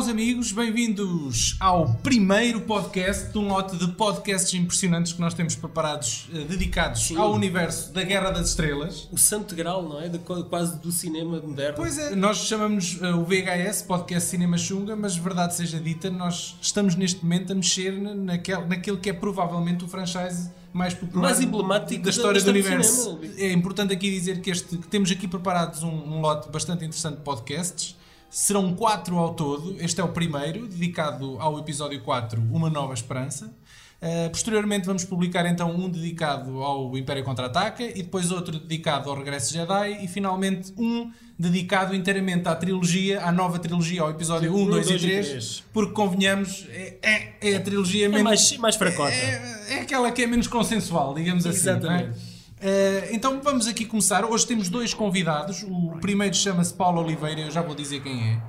meus amigos, bem-vindos ao primeiro podcast de um lote de podcasts impressionantes que nós temos preparados, eh, dedicados Sim. ao universo da Guerra das Estrelas. O santo grau, não é? De, quase do cinema moderno. Pois é, nós chamamos eh, o VHS, Podcast Cinema Xunga, mas verdade seja dita, nós estamos neste momento a mexer na- naquele, que é provavelmente o franchise mais popular Mais emblemático da história da do história do universo. cinema. É importante aqui dizer que, este, que temos aqui preparados um, um lote bastante interessante de podcasts. Serão quatro ao todo. Este é o primeiro, dedicado ao episódio 4, Uma Nova Esperança. Uh, posteriormente vamos publicar então um dedicado ao Império Contra-Ataca e depois outro dedicado ao Regresso Jedi e finalmente um dedicado inteiramente à trilogia, à nova trilogia, ao episódio 1, Um, 2 e dois e 3, três. porque convenhamos, é, é, é a trilogia É menos... mais, mais fracota. É, é aquela que é menos consensual, digamos assim. Exatamente. Eh, então vamos aqui começar. Hoje temos dois convidados. O primeiro chama-se Paulo Oliveira, eu já vou dizer quem é.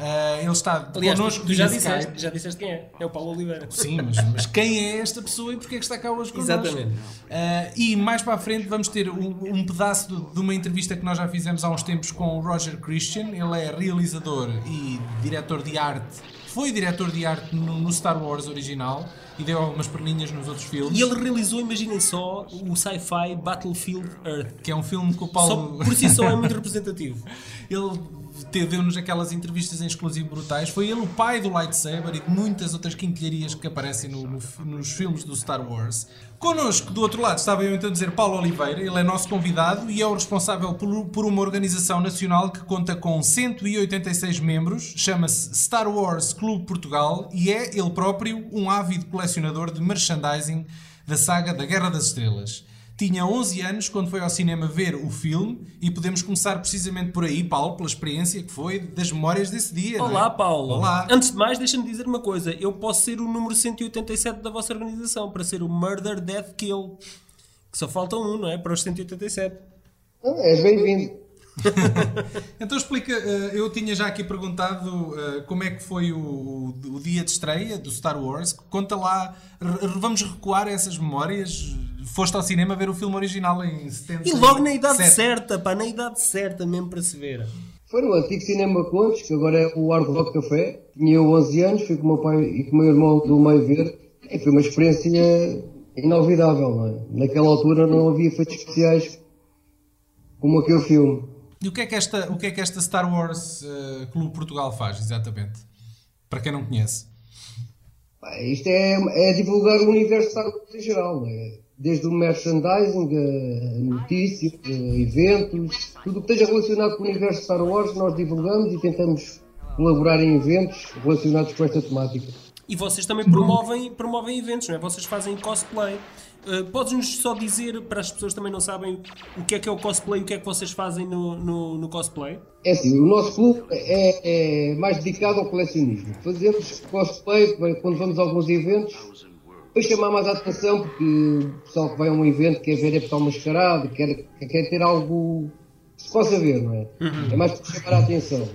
Eh, ele está Aliás, connosco tu, já, disseste, já disseste quem é. É o Paulo Oliveira. Sim, mas, mas quem é esta pessoa e porque é que está cá hoje connosco? Exatamente. Eh, e mais para a frente vamos ter um, um pedaço de, de uma entrevista que nós já fizemos há uns tempos com o Roger Christian. Ele é realizador e diretor de arte. Foi diretor de arte no, no Star Wars original e deu algumas perninhas nos outros filmes. E ele realizou, imaginem só, o sci-fi Battlefield Earth. Que é um filme que o Só, Paulo. por si só é muito representativo. Ele deu-nos aquelas entrevistas em exclusivo brutais. Foi ele o pai do lightsaber e de muitas outras quinquilharias que aparecem no- no- nos filmes do Star Wars. Connosco, do outro lado, estava eu então a dizer Paulo Oliveira. Ele é nosso convidado e é o responsável por, por uma organização nacional que conta com 186 membros. Chama-se Star Wars Clube Portugal e é ele próprio um ávido colecionador de merchandising da saga da Guerra das Estrelas. Tinha 11 anos quando foi ao cinema ver o filme e podemos começar precisamente por aí, Paulo, pela experiência que foi das memórias desse dia. é? Olá, Paulo. Olá. Antes de mais, deixa-me dizer uma coisa. Eu posso ser o número 187 da vossa organização para ser o Murder, Death, Kill. Que só falta um, não é? Para os 187. Ah, és bem-vindo. Então explica, eh, eu tinha já aqui perguntado eh, como é que foi o, o- dia de estreia do Star Wars. Conta lá, vamos recuar a essas memórias. Foste ao cinema ver o filme original em 70. E logo na idade certa, pá, na idade certa mesmo para se ver. Foi no antigo Cinema Contos, que agora é o Hard Rock Café. Tinha eu 11 anos, fui com o meu pai e com o meu irmão do meio ver. E foi uma experiência inolvidável, não é? Naquela altura não havia efeitos especiais como aquele filme. E o que é que esta, o que é que esta Star Wars eh, Clube Portugal faz, exatamente? Para quem não conhece. Pá, Isto é, é divulgar o universo Star Wars em geral, não é? Desde o merchandising, a notícias, a eventos, tudo o que esteja relacionado com o universo Star Wars nós divulgamos e tentamos colaborar em eventos relacionados com esta temática. E vocês também promovem, promovem eventos, não é? Vocês fazem cosplay. Uh, Podes-nos só dizer, para as pessoas que também não sabem, o que é que é o cosplay e o que é que vocês fazem no, no, no cosplay? É assim, o nosso clube é, é mais dedicado ao colecionismo. Fazemos cosplay quando vamos a alguns eventos para chamar mais a atenção, porque o pessoal que vai a um evento quer ver é pessoal mascarado, quer, quer ter algo que se possa ver, não é? É mais para chamar a atenção.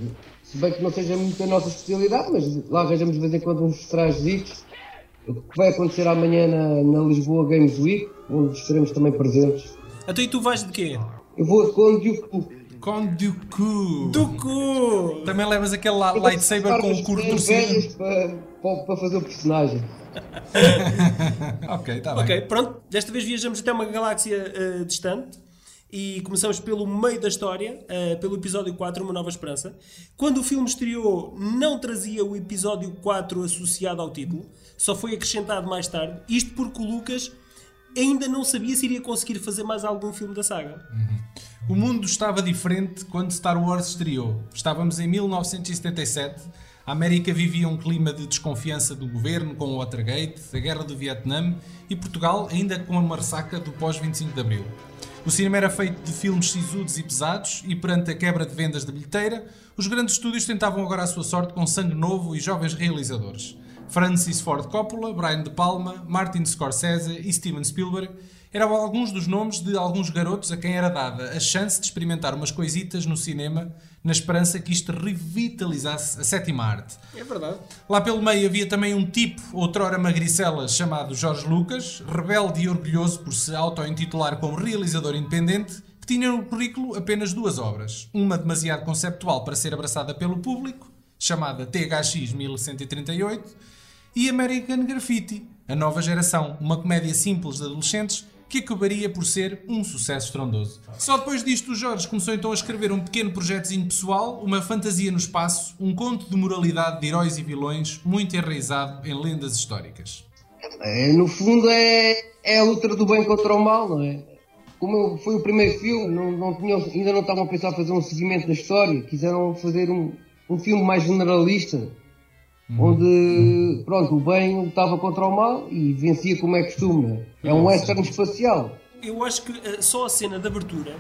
Se bem que não seja muito a nossa especialidade, mas lá arranjamos de vez em quando uns trajes. O que vai acontecer amanhã na, na Lisboa Games Week, onde estaremos também presentes. Então e tu vais de quê? Eu vou com o Diogo. Com Dooku. Também levas aquele lightsaber com o curto torcido. para, para, para fazer o personagem. Ok, está bem. Ok, pronto. Desta vez viajamos até uma galáxia uh, distante e começamos pelo meio da história, uh, pelo episódio 4, Uma Nova Esperança. Quando o filme estreou, não trazia o episódio 4 associado ao título, só foi acrescentado mais tarde. Isto porque o Lucas ainda não sabia se iria conseguir fazer mais algum filme da saga. O mundo estava diferente quando Star Wars estreou. Estávamos em 1977. A América vivia um clima de desconfiança do governo com o Watergate, a guerra do Vietnã e Portugal ainda com a marsaca do pós-25 de Abril. O cinema era feito de filmes sisudos e pesados e perante a quebra de vendas de bilheteira, os grandes estúdios tentavam agora a sua sorte com sangue novo e jovens realizadores. Francis Ford Coppola, Brian De Palma, Martin Scorsese e Steven Spielberg eram alguns dos nomes de alguns garotos a quem era dada a chance de experimentar umas coisitas no cinema na esperança que isto revitalizasse a sétima arte. É verdade. Lá pelo meio havia também um tipo, outrora magricela, chamado Jorge Lucas, rebelde e orgulhoso por se auto-intitular como realizador independente, que tinha no currículo apenas duas obras. Uma demasiado conceptual para ser abraçada pelo público chamada THX 1138, e American Graffiti, a nova geração, uma comédia simples de adolescentes que acabaria por ser um sucesso estrondoso. Só depois disto o Jorge começou então a escrever um pequeno projetozinho pessoal, uma fantasia no espaço, um conto de moralidade de heróis e vilões muito enraizado em lendas históricas. É, no fundo é, é a luta do bem contra o mal, não é? Como foi o primeiro filme, não, não tinham, ainda não estavam a pensar fazer um seguimento da história, quiseram fazer um, um filme mais generalista, onde pronto, o bem lutava contra o mal e vencia como é costume. É um western espacial. Eu acho que eh, só a cena de abertura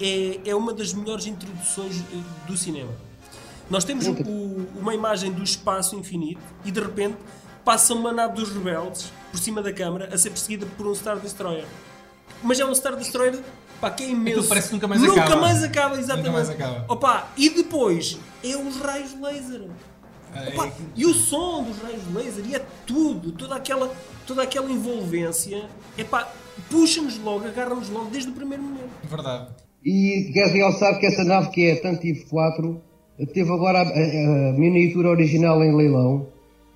é, é uma das melhores introduções eh, do cinema. Nós temos o- uma imagem do espaço infinito e de repente passa uma nave dos rebeldes por cima da câmara a ser perseguida por um Star Destroyer. Mas é um Star Destroyer pá, que é imenso. Aquilo parece que nunca mais nunca acaba. mais acaba, exatamente. Nunca mais acaba. Opa, e depois é os raios laser. É, Opa, e o som dos raios laser, e é tudo, toda aquela, toda aquela envolvência, epá, puxa-nos logo, agarra-nos logo desde o primeiro momento. Verdade. E quero realçar que essa nave que é a Tantive 4 teve agora a, a- a miniatura original em leilão,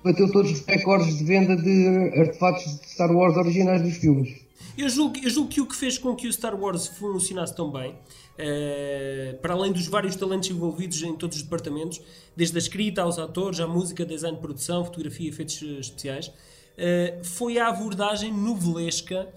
bateu todos os recordes de venda de artefatos de Star Wars originais dos filmes. Eu julgo, eu julgo que o que fez com que o Star Wars funcionasse tão bem, eh, para além dos vários talentos envolvidos em todos os departamentos, desde a escrita aos atores, à música, design, produção, fotografia efeitos especiais, eh, foi a abordagem novelesca,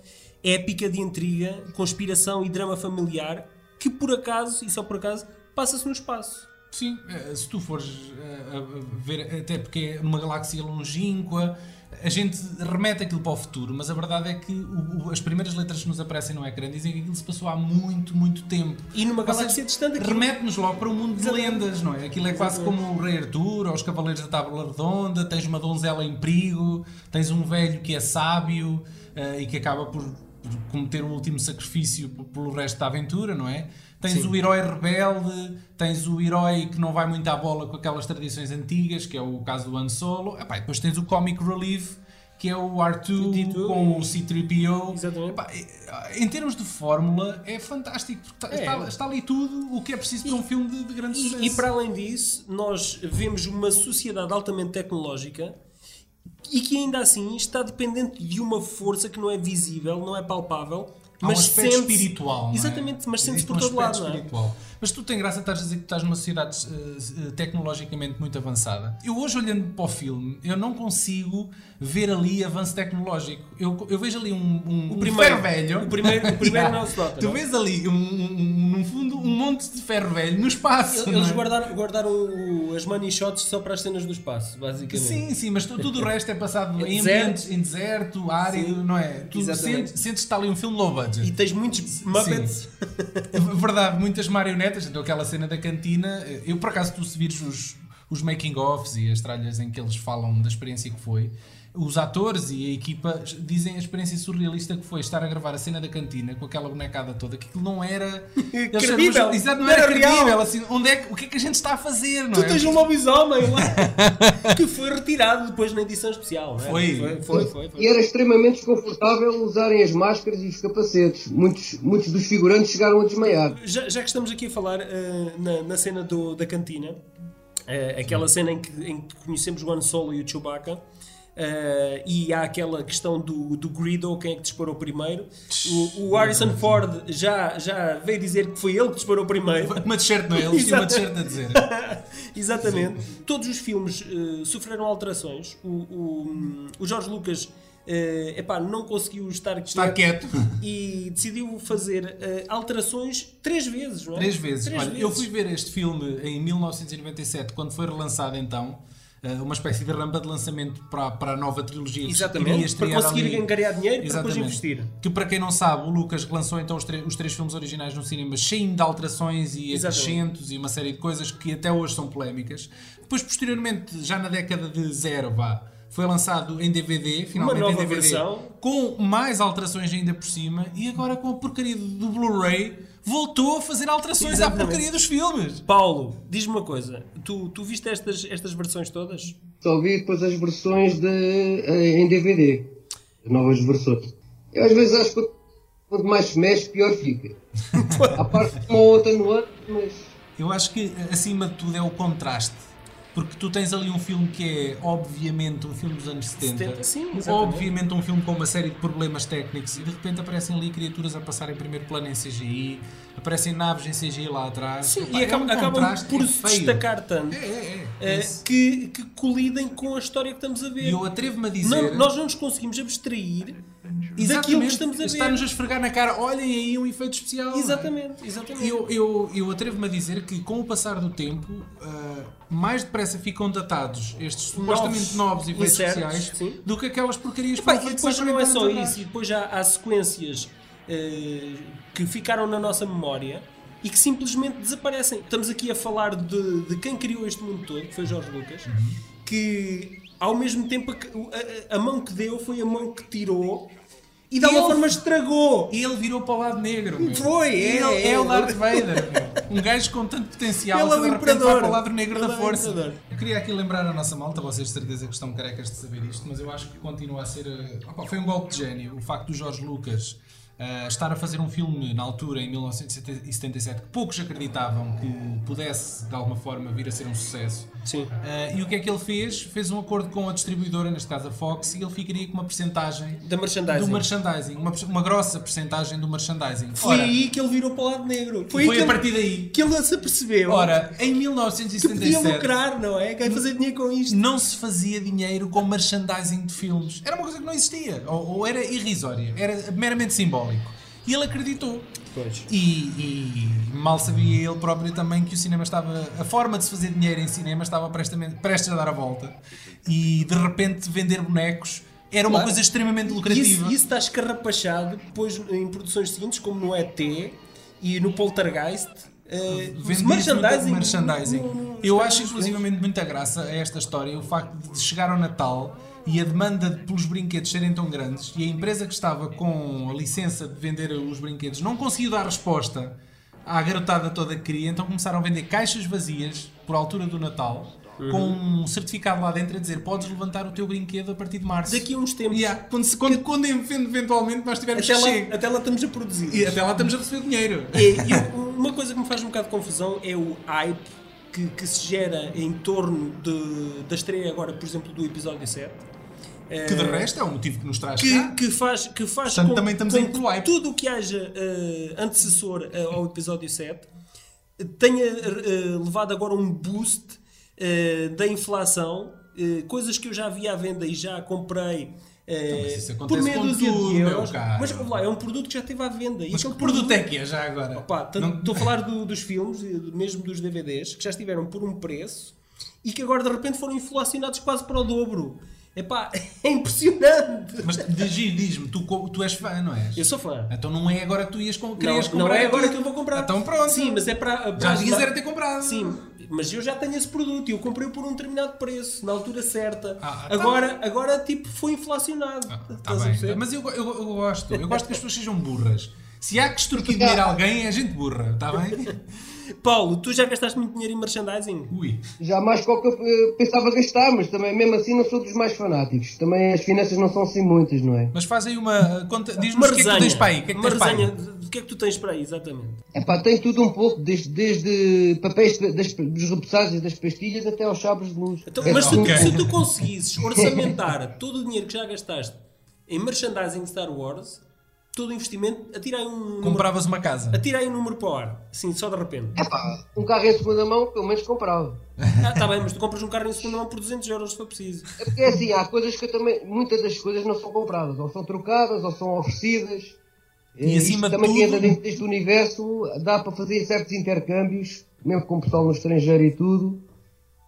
épica de intriga, conspiração e drama familiar, que por acaso, e só por acaso, passa-se no espaço. Sim, eh, se tu fores a ver, até porque é numa galáxia longínqua, a gente remete aquilo para o futuro, mas a verdade é que o- o- as primeiras letras que nos aparecem no ecrã dizem que aquilo se passou há muito, muito tempo. E numa galáxia distante, aquilo- Remete-nos logo para o mundo de Exatamente. lendas, não é? Aquilo é quase como o Rei Arthur, ou os Cavaleiros da Tábua Redonda, tens uma donzela em perigo, tens um velho que é sábio eh, e que acaba por, cometer o último sacrifício pelo resto da aventura, não é? Tens o herói rebelde, tens o herói que não vai muito à bola com aquelas tradições antigas, que é o caso do Han Solo, Epá, e depois tens o comic relief, que é o R2 D2, com o C-3PO. Exatamente. Epá, em termos de fórmula, é fantástico, porque está, É. está- está ali tudo o que é preciso para um filme de, de grande sucesso. E, e para além disso, nós vemos uma sociedade altamente tecnológica e que ainda assim está dependente de uma força que não é visível, não é palpável, Há um mas aspecto sente espiritual. é? Exatamente, mas sente-se por todo lado, é? espiritual. Mas tu tem graça estás a dizer que estás numa sociedade eh, tecnologicamente muito avançada. Eu hoje olhando para o filme, eu não consigo ver ali avanço tecnológico. Eu, eu vejo ali um, um, um primeiro. ferro velho. O primeiro- o primeiro não se nota, Tu vês ali, um, um- no fundo, um monte de ferro velho no espaço. Eles é? guardaram, guardaram o- as money shots só para as cenas do espaço, basicamente. Sim, sim, mas tu- tudo o resto é passado Em ambientes, em deserto, árido, Sim. não é? Tu sentes, sentes que está ali um filme low budget. E tens muitos Muppets. Verdade, muitas então aquela cena da cantina, eu por acaso tu se vires os, os making-offs e as tralhas em que eles falam da experiência que foi, os atores e a equipa dizem a experiência surrealista que foi estar a gravar a cena da cantina com aquela bonecada toda, que aquilo não era Credível. Exato, não Não era, era real. credível, assim, onde é que, o que é que a gente está a fazer, não Tu é? tens um lobisomem lá que foi retirado depois na edição especial, não é? Foi. Foi, foi, foi. foi. E era extremamente desconfortável usarem as máscaras e os capacetes. Muitos, muitos dos figurantes chegaram a desmaiar. Já, já que estamos aqui a falar eh, na, na cena do- da cantina, eh, aquela cena em que, em que conhecemos o Han Solo e o Chewbacca, eh, e há aquela questão do, do Greedo, quem é que disparou primeiro. O, o Harrison Ford já, já veio dizer que foi ele que disparou primeiro. Uma t-shirt, não é? Ele vestiu uma t-shirt a dizer. Exatamente. Todos os filmes eh, sofreram alterações. O, o, o Jorge Lucas eh, epá, não conseguiu estar quieto, Está quieto. e decidiu fazer eh, alterações três vezes, não é? Três vezes. Três Olha, vezes. eu fui ver este filme em 1997, quando foi relançado então. Eh, Uma espécie de rampa de lançamento para, para a nova trilogia que Exatamente, iria para conseguir ali. angariar dinheiro para depois investir. Que para quem não sabe, o Lucas lançou então os, os três filmes originais no cinema, cheio de alterações e Exatamente. acrescentos e uma série de coisas que até hoje são polémicas. Depois, posteriormente, já na década de zero, vá, foi lançado em DVD, finalmente nova em DVD, versão. com mais alterações ainda por cima, e agora com a porcaria do Blu-ray voltou a fazer alterações à Exatamente. porcaria dos filmes. Paulo, diz-me uma coisa. Tu, tu viste estas, estas versões todas? Só vi depois as versões de, eh, em DVD. As novas versões. Eu às vezes acho que quanto mais se mexe, pior fica. A parte de uma ou outra nuance, mas Eu acho que acima de tudo é o contraste. Porque tu tens ali um filme que é, obviamente, um filme dos anos 70. 70, sim, exatamente. obviamente, um filme com uma série de problemas técnicos. E de repente aparecem ali criaturas a passar em primeiro plano em CGI, aparecem naves em CGI lá atrás. Sim, Epá, e é acabam, um acabam por é se feio. destacar tanto É, é, é. eh, que, que colidem com a história que estamos a ver. E eu atrevo-me a dizer. Não- nós não nos conseguimos abstrair daquilo que estamos a ver. Está-nos a esfregar na cara, olhem aí um efeito especial. é? Exatamente, exatamente. Eu, eu, eu atrevo-me a dizer que com o passar do tempo, ah, mais depressa ficam datados estes supostamente novos efeitos incertos, especiais sim. do que aquelas porcarias que Epá, e depois há não é 40 só isso, e depois já há sequências eh, que ficaram na nossa memória e que simplesmente desaparecem. Estamos aqui a falar de, de quem criou este mundo todo, que foi Jorge Lucas, Uhum. que ao mesmo tempo a, a- a mão que deu foi a mão que tirou e de alguma forma estragou. E ele virou para o lado negro. meu. Foi, é, ele é, é. o Darth Vader. meu. Um gajo com tanto potencial Ele é o imperador. para o lado negro Ele da é força. imperador. Eu queria aqui lembrar a nossa malta, vocês de certeza que estão carecas de saber isto, mas eu acho que continua a ser. eh, opa, foi um golpe de gênio. O facto do Jorge Lucas eh, estar a fazer um filme na altura, em 1977, que poucos acreditavam que pudesse de alguma forma vir a ser um sucesso. Sim. Eh, e o que é que ele fez? Fez um acordo com a distribuidora, neste caso a Fox, e ele ficaria com uma percentagem Da merchandising. do merchandising, uma, uma grossa percentagem do merchandising. Foi Ora, aí que ele virou para o lado negro. Foi, foi a partir daí. que ele se apercebeu Ora, em que podia 1977 lucrar, não é? Quer fazer dinheiro com isto. não se fazia dinheiro com merchandising de filmes. Era uma coisa que não existia, ou, ou era irrisória, era meramente E ele acreditou. Pois. E, e mal sabia ele próprio também que o cinema estava. A forma de se fazer dinheiro em cinema estava prestes a dar a volta. E de repente vender bonecos era uma Claro. coisa extremamente E isso, lucrativa. isso está escarrapachado depois em produções seguintes, como no ET e no Poltergeist. Uh, merchandising. merchandising. no- no- Eu acho inclusivamente muita graça a esta história o facto de chegar ao Natal e a demanda pelos brinquedos serem tão grandes e a empresa que estava com a licença de vender os brinquedos não conseguiu dar resposta à garotada toda que queria, então começaram a vender caixas vazias por altura do Natal com um certificado lá dentro a dizer podes levantar o teu brinquedo a partir de março. Daqui a uns tempos. Yeah, quando, se- quando, quando eventualmente nós tivermos Até lá, até lá estamos a produzir. E até lá estamos a receber dinheiro. E, e uma coisa que me faz um bocado de confusão é o hype que, que se gera em torno de, da estreia agora, por exemplo, do episódio 7. Que de resto é o motivo que nos traz que, cá. que faz, que faz Portanto, com, também estamos com tudo o que haja eh, antecessor eh, ao episódio 7 eh, tenha eh, levado agora um boost eh, da inflação, eh, coisas que eu já vi à venda e já comprei. eh, Então, por meia dúzia tudo, de euros, mas lá, é um produto que já esteve à venda. E Mas que aquele produto é que é já agora? Tanto- Não- Estou a falar do- dos filmes, do- mesmo dos DVDs, que já estiveram por um preço e que agora de repente foram inflacionados quase para o dobro. Epá, é impressionante. Mas diz- diz-me, tu, tu és fã, não és? Eu sou fã. Então não é agora que tu ias com, Não, querias não comprar é agora que eu vou comprar. Então pronto. Sim, mas é para. para Já ajudar- devias era ter comprado. Sim, mas eu já tenho esse produto e eu comprei por um determinado preço, na altura certa. Ah, tá agora, agora, tipo, foi inflacionado. Tá Estás a bem. Mas eu, eu, eu gosto. Eu gosto que as pessoas sejam burras. Se há que extorquir dinheiro a alguém, é gente burra, está bem? Paulo, tu já gastaste muito dinheiro em merchandising? Ui. Jamais qual que eu eh, pensava gastar, mas também mesmo assim não sou dos mais fanáticos. Também as finanças não são assim muitas, não é? Mas faz aí uma. Conta, diz-nos Uma o que é que tu tens para aí. O que é que Uma tens resenha que é que tu tens para aí, exatamente. É pá, tem tudo um pouco, desde, desde papéis das, dos repousados e das pastilhas até aos chabres de luz. Então, É mas se, tudo- ok. se tu conseguisses orçamentar todo o dinheiro que já gastaste em merchandising Star Wars, todo o investimento, atira aí um número, Compravas uma casa. atira aí um número para o ar, assim, só de repente. É pá, um carro em segunda mão, pelo menos comprava. Ah, tá bem, mas tu compras um carro em segunda mão por 200 euros se for preciso. É porque é assim, há coisas que eu também, muitas das coisas não são compradas, ou são trocadas, ou são oferecidas. E Eh, acima de também tudo- entra dentro deste universo, dá para fazer certos intercâmbios, mesmo com o pessoal no estrangeiro e tudo.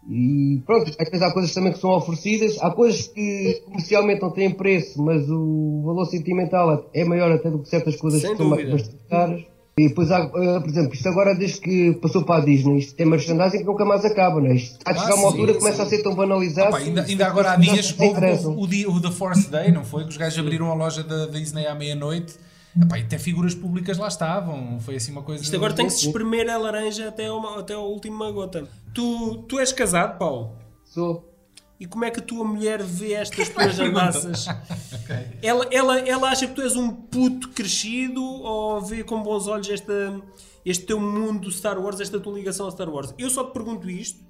E pronto, às vezes há coisas também que são oferecidas, há coisas que comercialmente não têm preço, mas o valor sentimental é maior até do que certas coisas Sem que são dúvida. bastante caras. E depois há, eh, por exemplo, isto agora desde que passou para a Disney, isto tem merchandising que nunca mais acaba, não é? Isto há de Ah, chegar a uma altura que começa a ser tão banalizado. Ainda, ainda agora há dias houve, houve o, dia, o The Force Day, não foi? Que os gajos abriram a loja da Disney à meia-noite. Epá, e até figuras públicas lá estavam. Foi assim uma coisa. Isto agora tem que se espremer a laranja até, uma, até a última gota. Tu, tu és casado, Paulo? Sou. E como é que a tua mulher vê estas tuas pergunta. andanças? Ok. Ela, ela, ela acha que tu és um puto crescido ou vê com bons olhos esta, este teu mundo Star Wars, esta tua ligação a Star Wars? Eu só te pergunto isto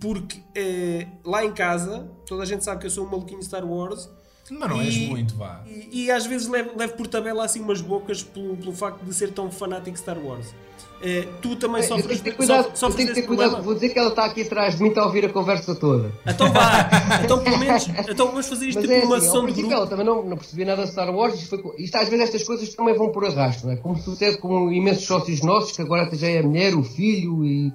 porque eh, lá em casa, toda a gente sabe que eu sou um maluquinho de Star Wars. Mas não és E- muito, vá. E, e às vezes levo, levo por tabela assim umas bocas pelo, pelo facto de ser tão fanático de Star Wars. Eh, tu também Eu tenho sofres, que ter cuidado, sofres, sofres que ter cuidado. Vou dizer que ela está aqui atrás de mim, está a ouvir a conversa toda. Então vá, então pelo menos então vamos fazer isto Mas tipo é uma assim, sessão de grupo. ela também não, não percebia nada de Star Wars. Isto, foi isto às vezes estas coisas também vão por arrasto, não é? Como sucede com imensos sócios nossos, que agora até já é a mulher, o filho e...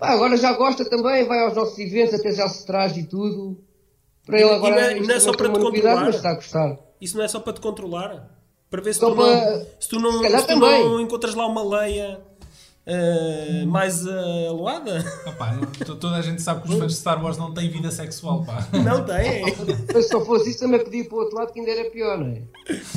agora já gosta também, vai aos nossos eventos, até já se traz e tudo. Para ele E- e agora não é- isto não é só para te controlar? mas está a gostar. Isso não é só para te controlar? Para ver se Só tu, para- não, se tu, não, se se tu não encontras lá uma leia eh, mais eh, aloada? To- toda a gente sabe que os fãs de Star Wars não têm vida sexual, pá. Não tem. Mas se não fosse isso também podia ir para o outro lado que ainda era pior, não é?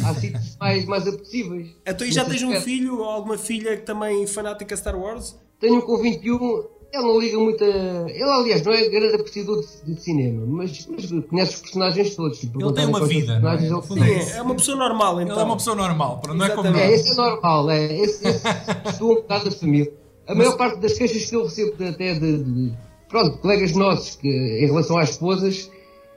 Há sítios mais, mais apetecíveis. Então, e já tens um filho ou alguma filha que também fanática Star Wars? Tenho um com 21, ele não liga muito a... Ele, aliás, não é grande apreciador de, de cinema, mas, mas conhece os personagens todos. Se Ele tem uma vida, não é? ele é isso. É uma pessoa normal, então. Ele é uma pessoa normal, não é como Exatamente. É, nós. esse é normal, é. Esse, esse estou um bocado da família. A maior parte das queixas que eu recebo de- até de, de- pronto, colegas nossos que, em relação às esposas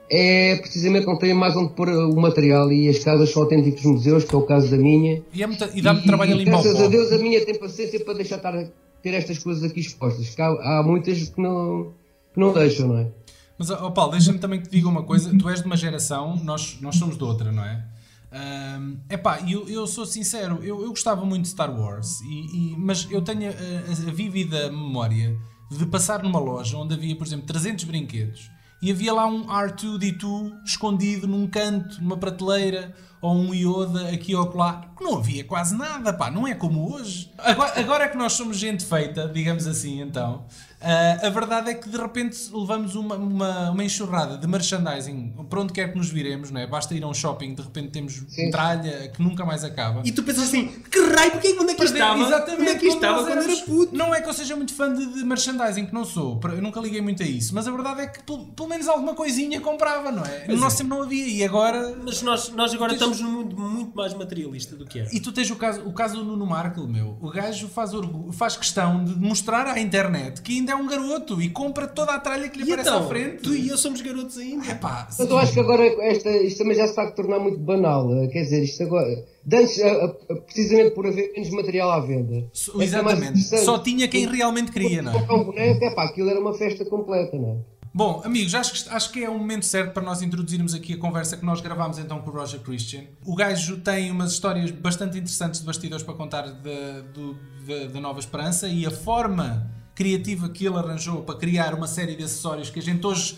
é precisamente não terem mais onde pôr o material e as casas são autênticos museus, que é o caso da minha. E, é muito- e dá-me trabalho a e, limpar o graças a Deus a minha tem paciência para deixar estar a ter estas coisas aqui expostas. há, há muitas que não, que não deixam, não é? Mas, ó Paulo, deixa-me também que te diga uma coisa. Tu és de uma geração, nós, nós somos de outra, não é? Ahm, epá, eu, eu sou sincero, eu, eu gostava muito de Star Wars, e, e- mas eu tenho a, a- a vívida memória de passar numa loja onde havia, por exemplo, 300 brinquedos e havia lá um R2D2 escondido num canto, numa prateleira, ou um Yoda aqui ou lá. Não havia quase nada, pá, não é como hoje. Agora, agora que nós somos gente feita, digamos assim, então, ah, a verdade é que de repente levamos uma, uma, uma enxurrada de merchandising para onde quer que nos viremos, não é? Basta ir a um shopping, de repente temos Sim. tralha que nunca mais acaba. E tu pensas assim, que raio, porque onde é que isto estava? Exatamente, onde é que estava nós quando era puto? Não é que eu seja muito fã de, de merchandising, que não sou. Eu nunca liguei muito a isso. Mas a verdade é que pelo, pelo menos alguma coisinha comprava, não é? No nosso tempo não havia. E agora. Mas nós, nós agora Tens- estamos num mundo muito mais materialista do que era. E tu tens o caso, o caso do Nuno Markle, meu. O gajo faz, orgu- faz questão de mostrar à internet que ainda é um garoto e compra toda a tralha que lhe E aparece então, à frente. tu e eu somos garotos ainda. Epá, Mas eu acho que agora esta, isto também já se está a tornar muito banal. eh, Quer dizer, isto agora. de Antes, eh, eh, precisamente por haver menos material à venda. so- é é exatamente. Só tinha quem realmente queria, não é? Um boneco, aquilo era uma festa completa, não é? Bom, amigos, acho que, acho que é o momento certo para nós introduzirmos aqui a conversa que nós gravámos então com o Roger Christian. O gajo tem umas histórias bastante interessantes de bastidores para contar da Nova Esperança e a forma criativa que ele arranjou para criar uma série de acessórios que a gente hoje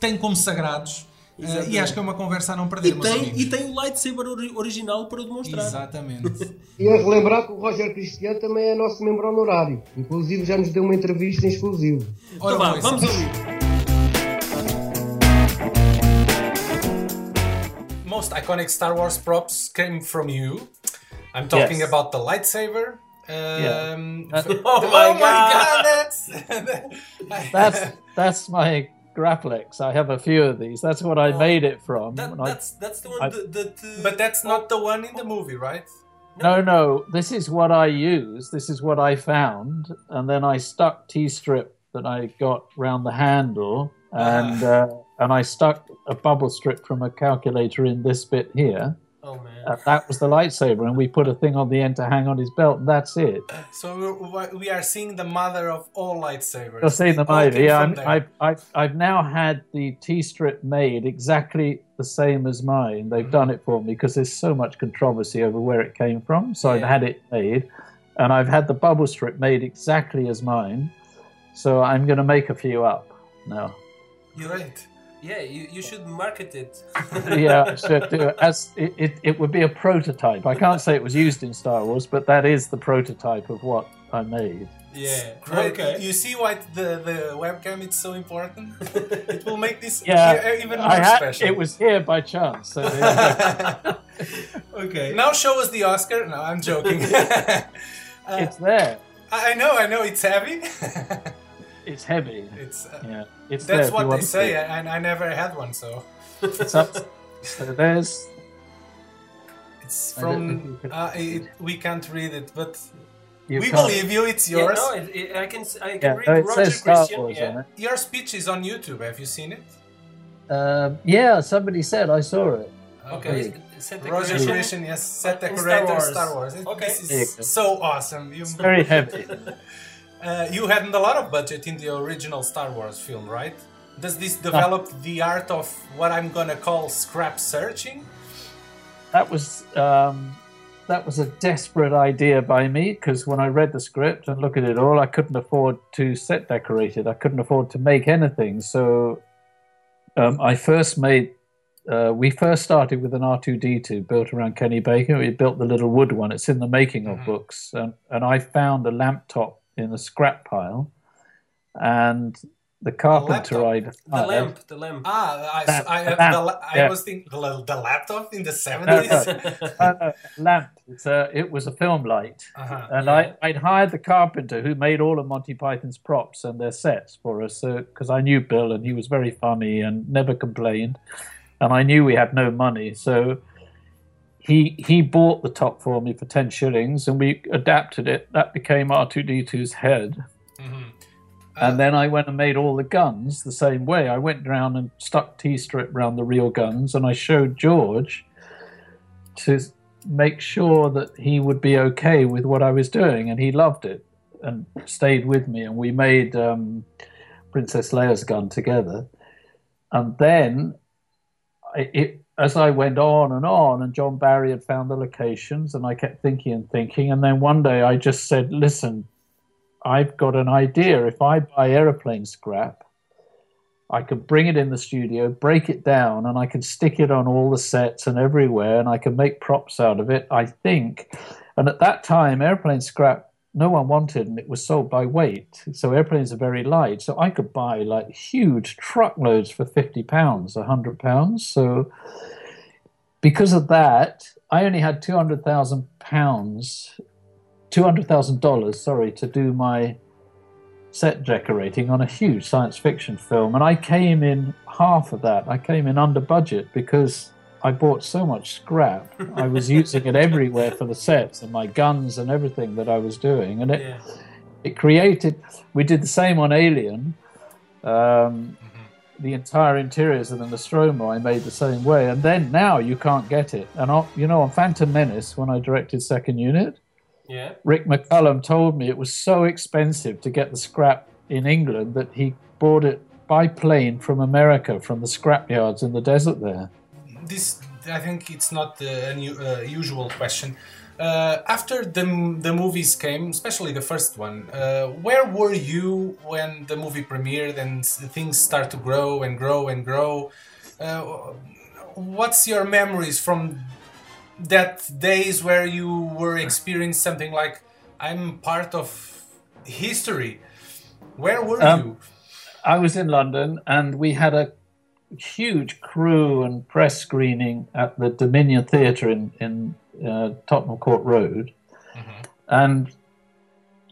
tem como sagrados. Exatamente. e acho que é uma conversa a não E perder, meus tem, amigos. e tem o lightsaber ori- original para o demonstrar. Exatamente. E a relembrar que o Roger Cristiano também é nosso membro honorário. Inclusive já nos deu uma entrevista em exclusivo. Ora, Então vá, vamos ouvir. most iconic Star Wars props came from you. I'm talking Yes. about the lightsaber. Yeah. Um, Uh, Oh my God. that's That's that's my graplex. I have a few of these. That's what I made it from. That, And I- that's, that's the one I- that... that uh, but that's not the one in the movie, right? no, no. This is what I use. This is what I found, and then I stuck T-strip that I got round the handle, and uh, and I stuck a bubble strip from a calculator in this bit here. Oh, man. That was the lightsaber, and we put a thing on the end to hang on his belt, and that's it. So we're, we are seeing the mother of all lightsabers. You'll see the came Yeah, I'm, I've, I've, I've now had the T strip made exactly the same as mine. They've mm-hmm. done it for me because there's so much controversy over where it came from. So I've had it made, and I've had the bubble strip made exactly as mine. So I'm going to make a few up now. Great. Yeah, you, you should market it. yeah, I should do it. As it, it, it would be a prototype. I can't say it was used in Star Wars, but that is the prototype of what I made. Yeah, great. Okay. You see why the, the webcam is so important? it will make this Yeah, even more I had, special. it was here by chance. So yeah, Okay. Now show us the Oscar. No, I'm joking. it's there. I I know, I know, it's heavy. It's heavy. it's uh, Yeah, it's that's if what they say, see. and I never had one, so It's up. So there's it's from. think you can- Uh, it, we can't read it, but You we can't- believe you. It's Yeah, yours. no, it, it, I can I can Yeah, read no, it Roger Star Christian. Wars yeah. Your speech is on YouTube. Have you seen it? Uh, yeah, somebody said I saw it. Okay, set the Roger correction. Christian, yes, set In decorator, Star Star Wars. Wars. It- Okay. This is go. so awesome. You, Very heavy. uh, you hadn't a lot of budget in the original Star Wars film, right? Does this develop the art of what I'm gonna call scrap searching? that was um, that was a desperate idea by me because when I read the script and look at it all, I couldn't afford to set decorate it. I couldn't afford to make anything. So um, I first made. Uh, we first started with an R2D2 built around Kenny Baker. We built the little wood one. It's in the making of books, and, and I found a lamp top in a scrap pile, and the carpenter laptop? I The lamp, the lamp. Ah, I, Lamp, I, the the, lamp, la- I yeah. was thinking the, the laptop in the 70s. no, no, no, lamp. It's a, it was a film light. Uh-huh. And Yeah. I, I'd hired the carpenter who made all of Monty Python's props and their sets for us, because I knew Bill and he was very funny and never complained, and I knew we had no money, so he he bought the top for me for ten shillings, and we adapted it. That became R two D 2s head, Mhm. and then I went and made all the guns the same way. I went around and stuck T strip around the real guns, and I showed George to make sure that he would be okay with what I was doing, and he loved it and stayed with me. And we made um, Princess Leia's gun together, and then I- it. As I went on and on, and John Barry had found the locations, and I kept thinking and thinking, and then one day I just said, "Listen, I've got an idea. If I buy aeroplane scrap, I could bring it in the studio, break it down, and I can stick it on all the sets and everywhere, and I can make props out of it. I think. And at that time, airplane scrap no one wanted, and it was sold by weight. So airplanes are very light. So I could buy like huge truckloads for fifty pounds, hundred pounds. So because of that, I only had two hundred thousand pounds, two hundred thousand dollars, sorry, to do my set decorating on a huge science fiction film, and I came in half of that. I came in under budget because I bought so much scrap. I was using it everywhere for the sets and my guns and everything that I was doing, and it Yeah. it created. We did the same on Alien. Um, the entire interiors of the Nostromo I made the same way, and then now you can't get it. And I, you know, on Phantom Menace, when I directed Second Unit, Yeah. Rick McCullum told me it was so expensive to get the scrap in England that he bought it by plane from America, from the scrap yards in the desert there. This I think it's not uh, a uh, usual question. Uh, after the the movies came, especially the first one, uh, where were you when the movie premiered and things start to grow and grow and grow? Uh, what's your memories from that days where you were experiencing something like I'm part of history? Where were Um, you? I was in London and we had a huge crew and press screening at the Dominion Theatre in, in uh, Tottenham Court Road. And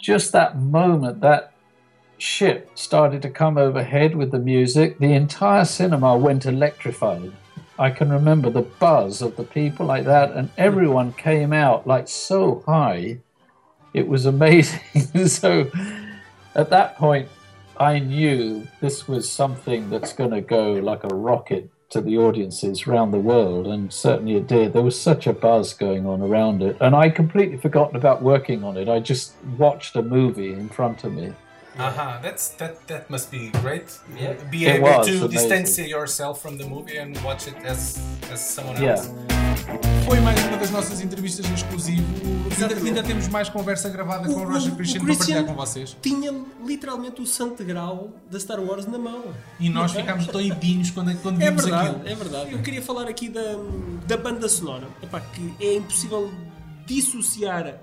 just that moment, that ship started to come overhead with the music, the entire cinema went electrified. I can remember the buzz of the people like that, and everyone came out like so high. It was amazing. so at that point, I knew this was something that's going to go like a rocket to the audiences around the world, and certainly it did. There was such a buzz going on around it, and I completely forgotten about working on it. I just watched a movie in front of me. Uh-huh. That's that. That must be great. Yeah. Be It able to amazing. distance yourself from the movie and watch it as as someone Yeah. else. Foi mais uma das nossas entrevistas em exclusivo. Ainda, ainda temos mais conversa gravada O- com o Roger o- o Christian para Christian- partilhar com vocês. Tinha literalmente o santo grau da Star Wars na mão. E nós ficámos doidinhos quando, quando É vimos verdade, aquilo. é verdade. Eu queria falar aqui da, da banda sonora. Epá, que é impossível dissociar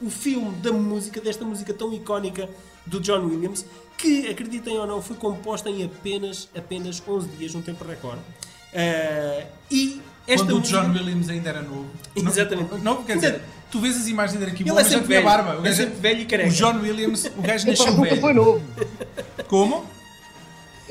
o filme da música, desta música tão icónica do John Williams, que, acreditem ou não, foi composta em apenas, apenas 11 dias, num tempo recorde. Ah, e esta Quando o música... John Williams ainda era novo. Exatamente. Não, não quer dizer, tu vês as imagens dele aqui, Ele o é homem já sempre tinha velho. barba. O É sempre velho e careca. O John Williams, o gajo nasceu nunca foi velho. novo. Como?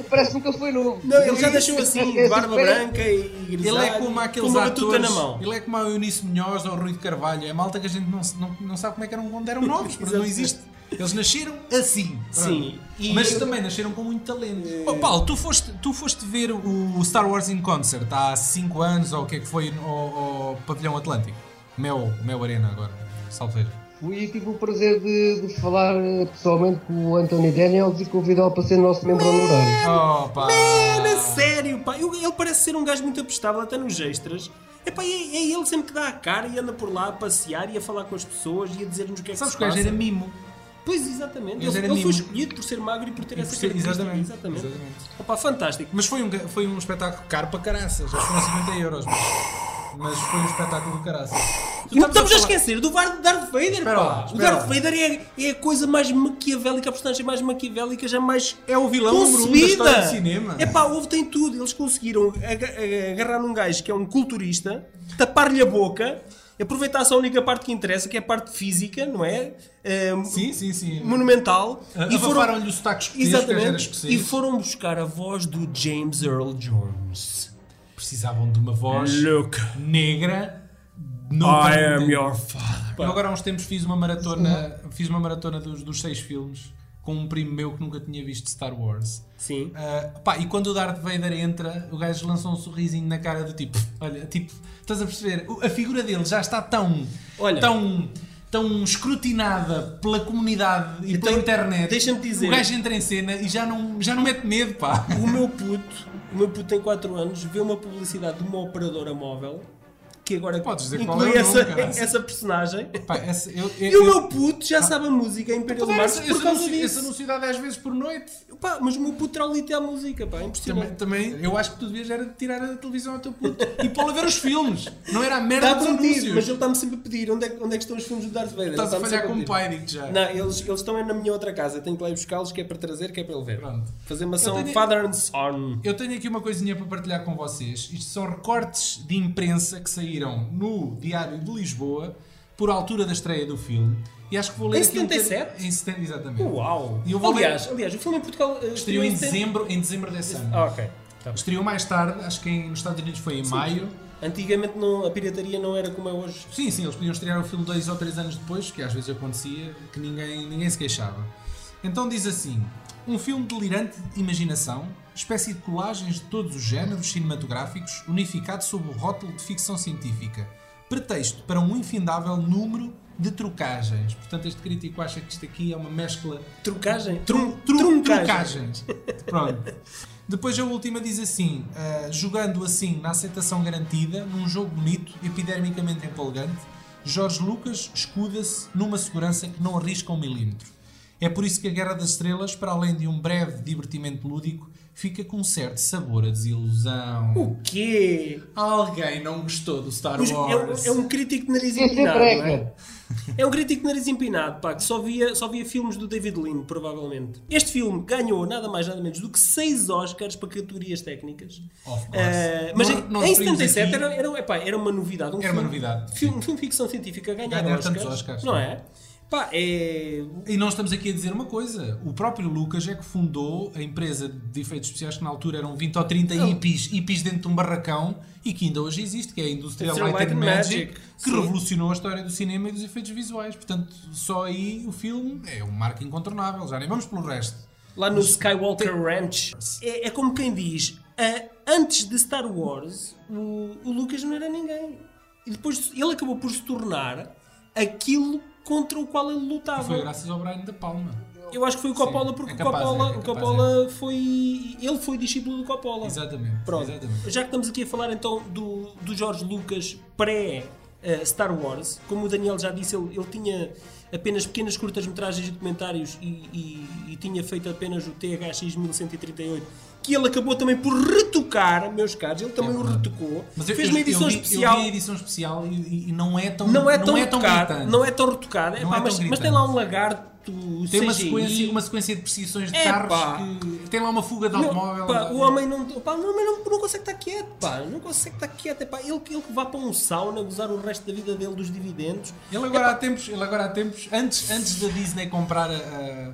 Parece-me que ele foi novo. Não, ele já deixou assim, É de barba branca e grisalho. Ele é como aqueles com uma batuta atores. na mão. Ele é como a Eunice Munhoz ou o Rui de Carvalho. É malta que a gente não, não, não sabe como é que eram quando eram novos, porque não existe. Eles nasceram assim. Sim. E- Mas também nasceram com muito talento. Oh, Paulo, tu foste, tu foste ver o Star Wars in Concert há 5 anos ou o que é que foi ao, ao Pavilhão Atlântico? Mel, Mel Arena agora. Salveiro. Fui e tive o prazer de, de falar eh, pessoalmente com o Anthony Daniels e convidá-lo para ser nosso membro honorário. Oh, pá. Man, a sério, pá. Eu- ele parece ser um gajo muito aprestável, até nos extras. Epá, é, é ele sempre que dá a cara e anda por lá a passear e a falar com as pessoas e a dizer-nos o que é que Sabes se que o gajo passa. era mimo. Pois, exatamente. Ele foi mimo. escolhido por ser magro e por ter E essa por ser- exatamente, Exatamente. exatamente. Opa, fantástico. Mas foi um, foi um espetáculo caro para caraças. Já foram 50 euros. Mas, mas foi um espetáculo de caraças. Não estamos a, falar- esquecer do Darth Vader, Espera pá. lá, o Darth. Vader é, é a coisa mais maquiavélica, a personagem mais maquiavélica jamais É o vilão número um do cinema. É pá, houve tem tudo. Eles conseguiram aga- aga- agarrar num gajo que é um culturista, tapar-lhe a boca, aproveitar só a única parte que interessa, que é a parte física, não é? Eh, Sim, sim, sim. Monumental. E foram-lhe o sotaque escocês, que já era Exatamente. E foram buscar a voz do James Earl Jones. Precisavam de uma voz Look, negra. I am your father. Eu agora há uns tempos fiz uma maratona, fiz uma maratona dos, dos seis filmes com um primo meu que nunca tinha visto Star Wars. Sim. Ah, pá, e quando o Darth Vader entra, o gajo lança um sorrisinho na cara do tipo, olha, tipo, estás a perceber? A figura dele já está tão, Olha. tão, tão escrutinada pela comunidade e Então, pela internet. deixa-me dizer- O gajo entra em cena e já não, já não mete medo, pá. O meu puto, o meu puto tem 4 anos, vê uma publicidade de uma operadora móvel que agora Podes dizer qual inclui é o nome, essa, caralho. essa personagem. Pá, essa- eu, eu, E o eu- meu puto já sabe a música Imperial Pá, March esse, por esse causa anuncio, esse disso. anúncio dá 10 vezes por noite. Pá, mas o meu puto terá ali até a música, pá, é Também, impressionante. também, eu acho que tu devias era tirar a televisão ao teu puto e pô-lo a ver os filmes. Não era a merda Está dos anúncios. mas ele está-me sempre a pedir onde é, que- onde é que estão os filmes do Darth Vader. Estás Ele a está-me falhar sempre pedir. pai, digo já. Não, eles, eles estão na minha outra casa. Tenho que lá ir buscá-los, que é para trazer, que é para ele ver. Pronto. Fazer uma ação Eu tenho- Father and Son. Eu tenho aqui uma coisinha para partilhar com vocês. Isto são recortes de imprensa que saíram no Diário de Lisboa por altura da estreia do filme. E acho que vou ler Em aqui um 77? bocadinho- em 70, exatamente. Uau! E eu vou aliás, aliás, o filme em Portugal eh, Estreou em dezembro, em dezembro desse ano. Ah, ok. Tá. Estreou mais tarde, acho que em, nos Estados Unidos foi em maio. Antigamente não, a pirataria não era como é hoje. Sim, sim, eles podiam estrear o filme dois ou três anos depois, que às vezes acontecia, que ninguém, ninguém se queixava. Então diz assim: um filme delirante de imaginação, espécie de colagens de todos os géneros cinematográficos, unificado sob o rótulo de ficção científica, pretexto para um infindável número de trucagens. Portanto, este crítico acha que isto aqui é uma mescla Trucagem? Tru- tru- truncagem. trucagens. Pronto. Depois a última diz assim: ah, jogando assim na aceitação garantida, num jogo bonito, epidermicamente empolgante, Jorge Lucas escuda-se numa segurança que não arrisca um milímetro. É por isso que a Guerra das Estrelas, para além de um breve divertimento lúdico, fica com um certo sabor a desilusão. O quê? Alguém não gostou do Star é, Wars? é um crítico de nariz é empinado, não é? breca. É um crítico de nariz empinado, pá, que só via, só via filmes do David Lean, provavelmente. Este filme ganhou nada mais nada menos do que 6 Oscars para categorias técnicas. Of course. Eh, mas Não- em, não em referimos 77 aqui- era, era, epá, era uma novidade. Um Era uma filme- novidade, Filme, filme ficção científica ganhar, Ganhar Oscars, tantos Oscars, Não sim. é? Pá, é. E nós estamos aqui a dizer uma coisa: o próprio Lucas é que fundou a empresa de efeitos especiais que na altura eram 20 ou 30 hippies, hippies dentro de um barracão e que ainda hoje existe, que é a Industrial Light Light and Magic, Magic, que sim. revolucionou a história do cinema e dos efeitos visuais. Portanto, só aí o filme é um marco incontornável. Já nem vamos pelo resto. Lá no Skywalker Ranch. É, é como quem diz: ah, antes de Star Wars, o, o Lucas não era ninguém. E depois ele acabou por se tornar aquilo contra o qual ele lutava. Foi graças ao Brian De Palma. Eu acho que foi o Coppola, Sim, porque é o capaz, Coppola, é, é o capaz, Coppola foi. Ele foi discípulo do Coppola. Exatamente. Pronto. exatamente. Já que estamos aqui a falar então do, do George Lucas pré eh, Star Wars, como o Daniel já disse, ele, ele tinha apenas pequenas curtas-metragens e documentários e, e- e tinha feito apenas o THX 1138, que ele acabou também por retocar, meus caros, ele também É o retocou. Mas eu- fez uma edição eu vi- especial. Eu vi a edição especial e, e- não é tão Não é tão não é tão Não é tão mas, mas gritante. tem lá um lagarto Tem uma sequência, uma sequência de perseguições de Epá. carros que tem lá uma fuga de automóvel. pá, o homem não, pá, o homem não, não consegue estar quieto, pá, não consegue estar quieto. Epá, ele, ele que vá para um sauna gozar o resto da vida dele dos dividendos. Ele agora há tempos, ele agora há tempos antes, antes da Disney comprar a- a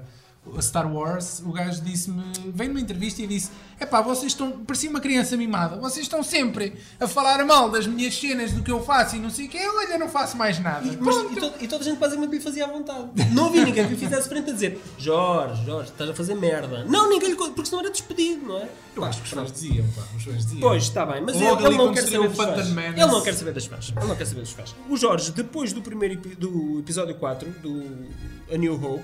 Star Wars, o gajo disse-me, veio numa entrevista e disse: Epá, vocês estão, parecia uma criança mimada, vocês estão sempre a falar mal das minhas cenas, do que eu faço e não sei o que, eu ainda não faço mais nada. E, mas- e e toda a gente basicamente lhe fazia à vontade. Não havia ninguém que lhe fizesse frente a dizer Jorge, Jorge, estás a fazer merda. Não, ninguém lhe. Porque senão era despedido, não é? Eu acho que os fãs diziam, pá, os fãs diziam. Pois, está bem, mas Logo ele, ele não quer saber dos fãs. Ele não quer saber das fãs. Ele não quer saber dos fãs. O Jorge, depois do primeiro do episódio 4, do A New Hope,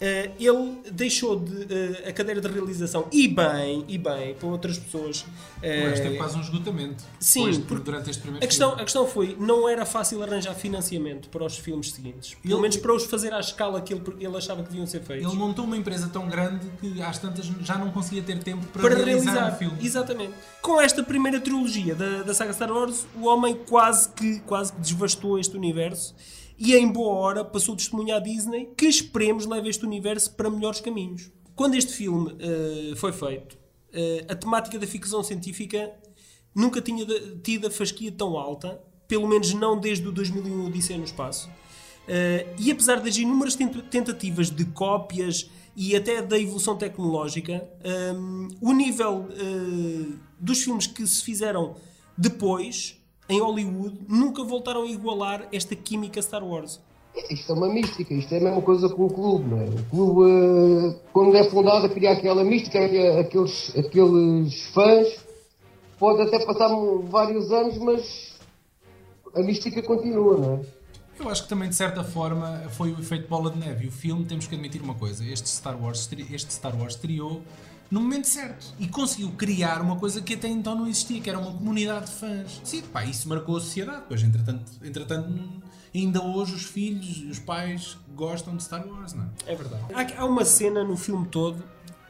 eh, ele deixou de, eh, a cadeira de realização e bem, e bem, para outras pessoas. eh, Mas teve quase um esgotamento. Sim, depois, porque durante este primeiro a questão, filme. a questão foi, não era fácil arranjar financiamento para os filmes seguintes. Pelo Ele- menos para os fazer à escala que ele, ele achava que deviam ser feitos. Ele montou uma empresa tão grande que às tantas já não conseguia ter tempo para, para realizar, realizar o filme. Exatamente. Com esta primeira trilogia da, da saga Star Wars, o homem quase que, quase que desvastou este universo e em boa hora passou o testemunho à Disney que esperemos leve este universo para melhores caminhos. Quando este filme eh, foi feito, eh, a temática da ficção científica nunca tinha tido a fasquia tão alta, pelo menos não desde o 2001 Odisseia no Espaço. Eh, e apesar das inúmeras tent- tentativas de cópias e até da evolução tecnológica, ehm, o nível dos filmes que se fizeram depois, em Hollywood, nunca voltaram a igualar esta química Star Wars. Isto é uma mística, isto é a mesma coisa com o clube, não é? O clube, eh, quando é fundado, cria aquela mística, aqu- aqueles, aqueles fãs, pode até passar vários anos, mas a mística continua, não é? Eu acho que também, de certa forma, foi o efeito bola de neve. O filme, temos que admitir uma coisa: este Star Wars, este Star Wars estreou no momento certo e conseguiu criar uma coisa que até então não existia, que era uma comunidade de fãs. Sim, pá, isso marcou a sociedade. Pois, entretanto, entretanto ainda hoje os filhos e os pais gostam de Star Wars, não é? É verdade. Há, há uma cena no filme todo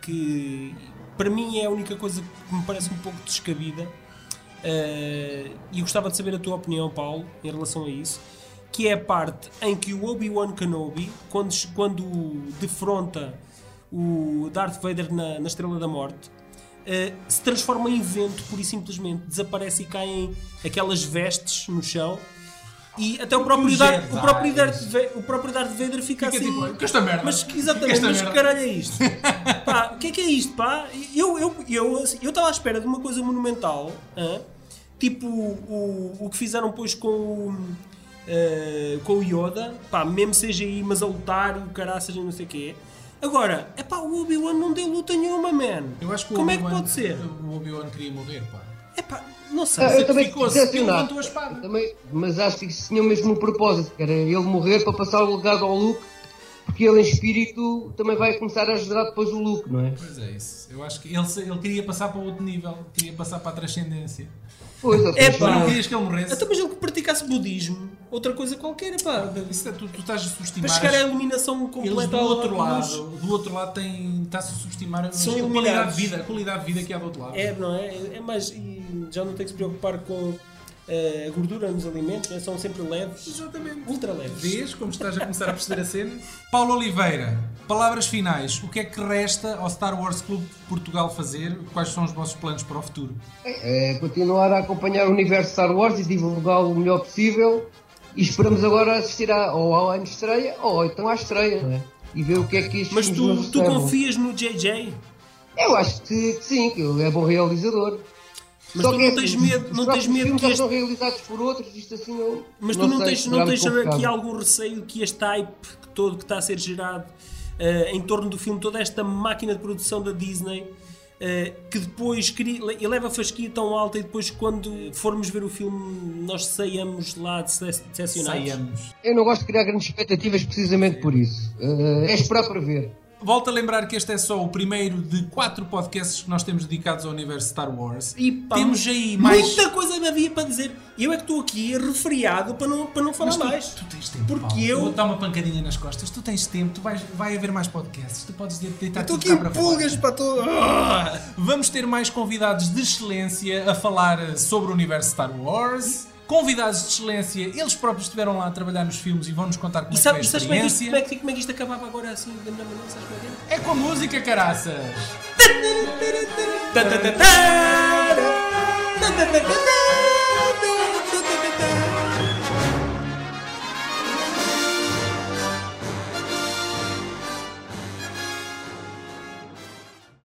que, para mim, é a única coisa que me parece um pouco descabida. eh, e gostava de saber a tua opinião, Paulo, em relação a isso. Que é a parte em que o Obi-Wan Kenobi, quando, quando defronta o Darth Vader na, na Estrela da Morte, eh, se transforma em vento, pura e simplesmente. Desaparece e caem aquelas vestes no chão. E até o próprio, Jedi. o próprio, Darth, Va- o próprio Darth Vader fica, Fica assim. tipo, "Que esta merda? Mas que- Que exatamente, esta mas que merda?" caralho é isto? Pá, o que é que é isto, pá? Eu eu eu assim, eu estava à espera de uma coisa monumental, hã? tipo o, o que fizeram depois com o eh, com o Yoda, pá, mesmo CGI, mas a lutar e o caraças e não sei o quê. Agora, é pá, o Obi-Wan não deu luta nenhuma, man. Eu acho que o Como é que pode ser? O Obi-Wan queria morrer, pá. É pá, não sei. Ah, eu também sacrificou-se, fico ele decepcionado. levantou a espada. Também- mas acho que isso tinha o mesmo propósito, que era ele morrer para passar o legado ao Luke, porque ele em espírito também vai começar a ajudar depois o Luke, não é? Pois é isso. Eu acho que ele, ele queria passar para outro nível, queria passar para a transcendência. Pois, É Tu não pá. querias que ele morresse? Até mas ele que praticasse budismo, outra coisa qualquer, pá. Isso é, tu, tu estás a Para subestimar. chegar à iluminação completa do outro luz. lado, do outro lado tem, está-se a subestimar a São a qualidade de vida, a qualidade de vida que há do outro lado. É, não é? É mais. E já não tem que se preocupar com a gordura nos alimentos, né? são sempre leves, Exatamente. ultra leves. Vês como estás a começar a perceber a cena? Paulo Oliveira, palavras finais. O que é que resta ao Star Wars Clube de Portugal fazer? Quais são os vossos planos para o futuro? é continuar a acompanhar o universo Star Wars e divulgá-lo o melhor possível. E esperamos agora assistir à, ou à de estreia ou então à estreia, não é? E ver o que é que estes Mas tu, tu confias no JJ? Eu acho que, que sim, que ele é bom realizador. Mas Só tu que é não tens assim, medo, não tens medo filmes que este. são realizados por outros, isto assim eu Mas tu não sei, tens, não tens aqui algum receio que este hype que todo que está a ser gerado eh, em torno do filme, toda esta máquina de produção da Disney, eh, que depois cria, eleva a fasquia tão alta e depois quando formos ver o filme nós saiamos lá de decepcionados? Saiamos. Eu não gosto de criar grandes expectativas precisamente por isso. Eh, é esperar para ver. Volto a lembrar que este é só o primeiro de quatro podcasts que nós temos dedicados ao universo Star Wars. E pá, temos aí mais. Muita coisa me havia para dizer. Eu é que estou aqui refriado para não, para não falar Mas tu, mais. tu tens tempo. Porque Paulo. eu- Vou dar uma pancadinha nas costas. Tu tens tempo, tu vais, vai haver mais podcasts. Tu podes de- deitar tudo aqui cá para pulgas para todo. Vamos ter mais convidados de excelência a falar sobre o universo Star Wars convidados de excelência, eles próprios estiveram lá a trabalhar nos filmes e vão-nos contar como e é sabe, que foi a experiência. Como é que, como é que isto acabava agora assim, da melhor maneira, sabes como é que é? É com música, caraças!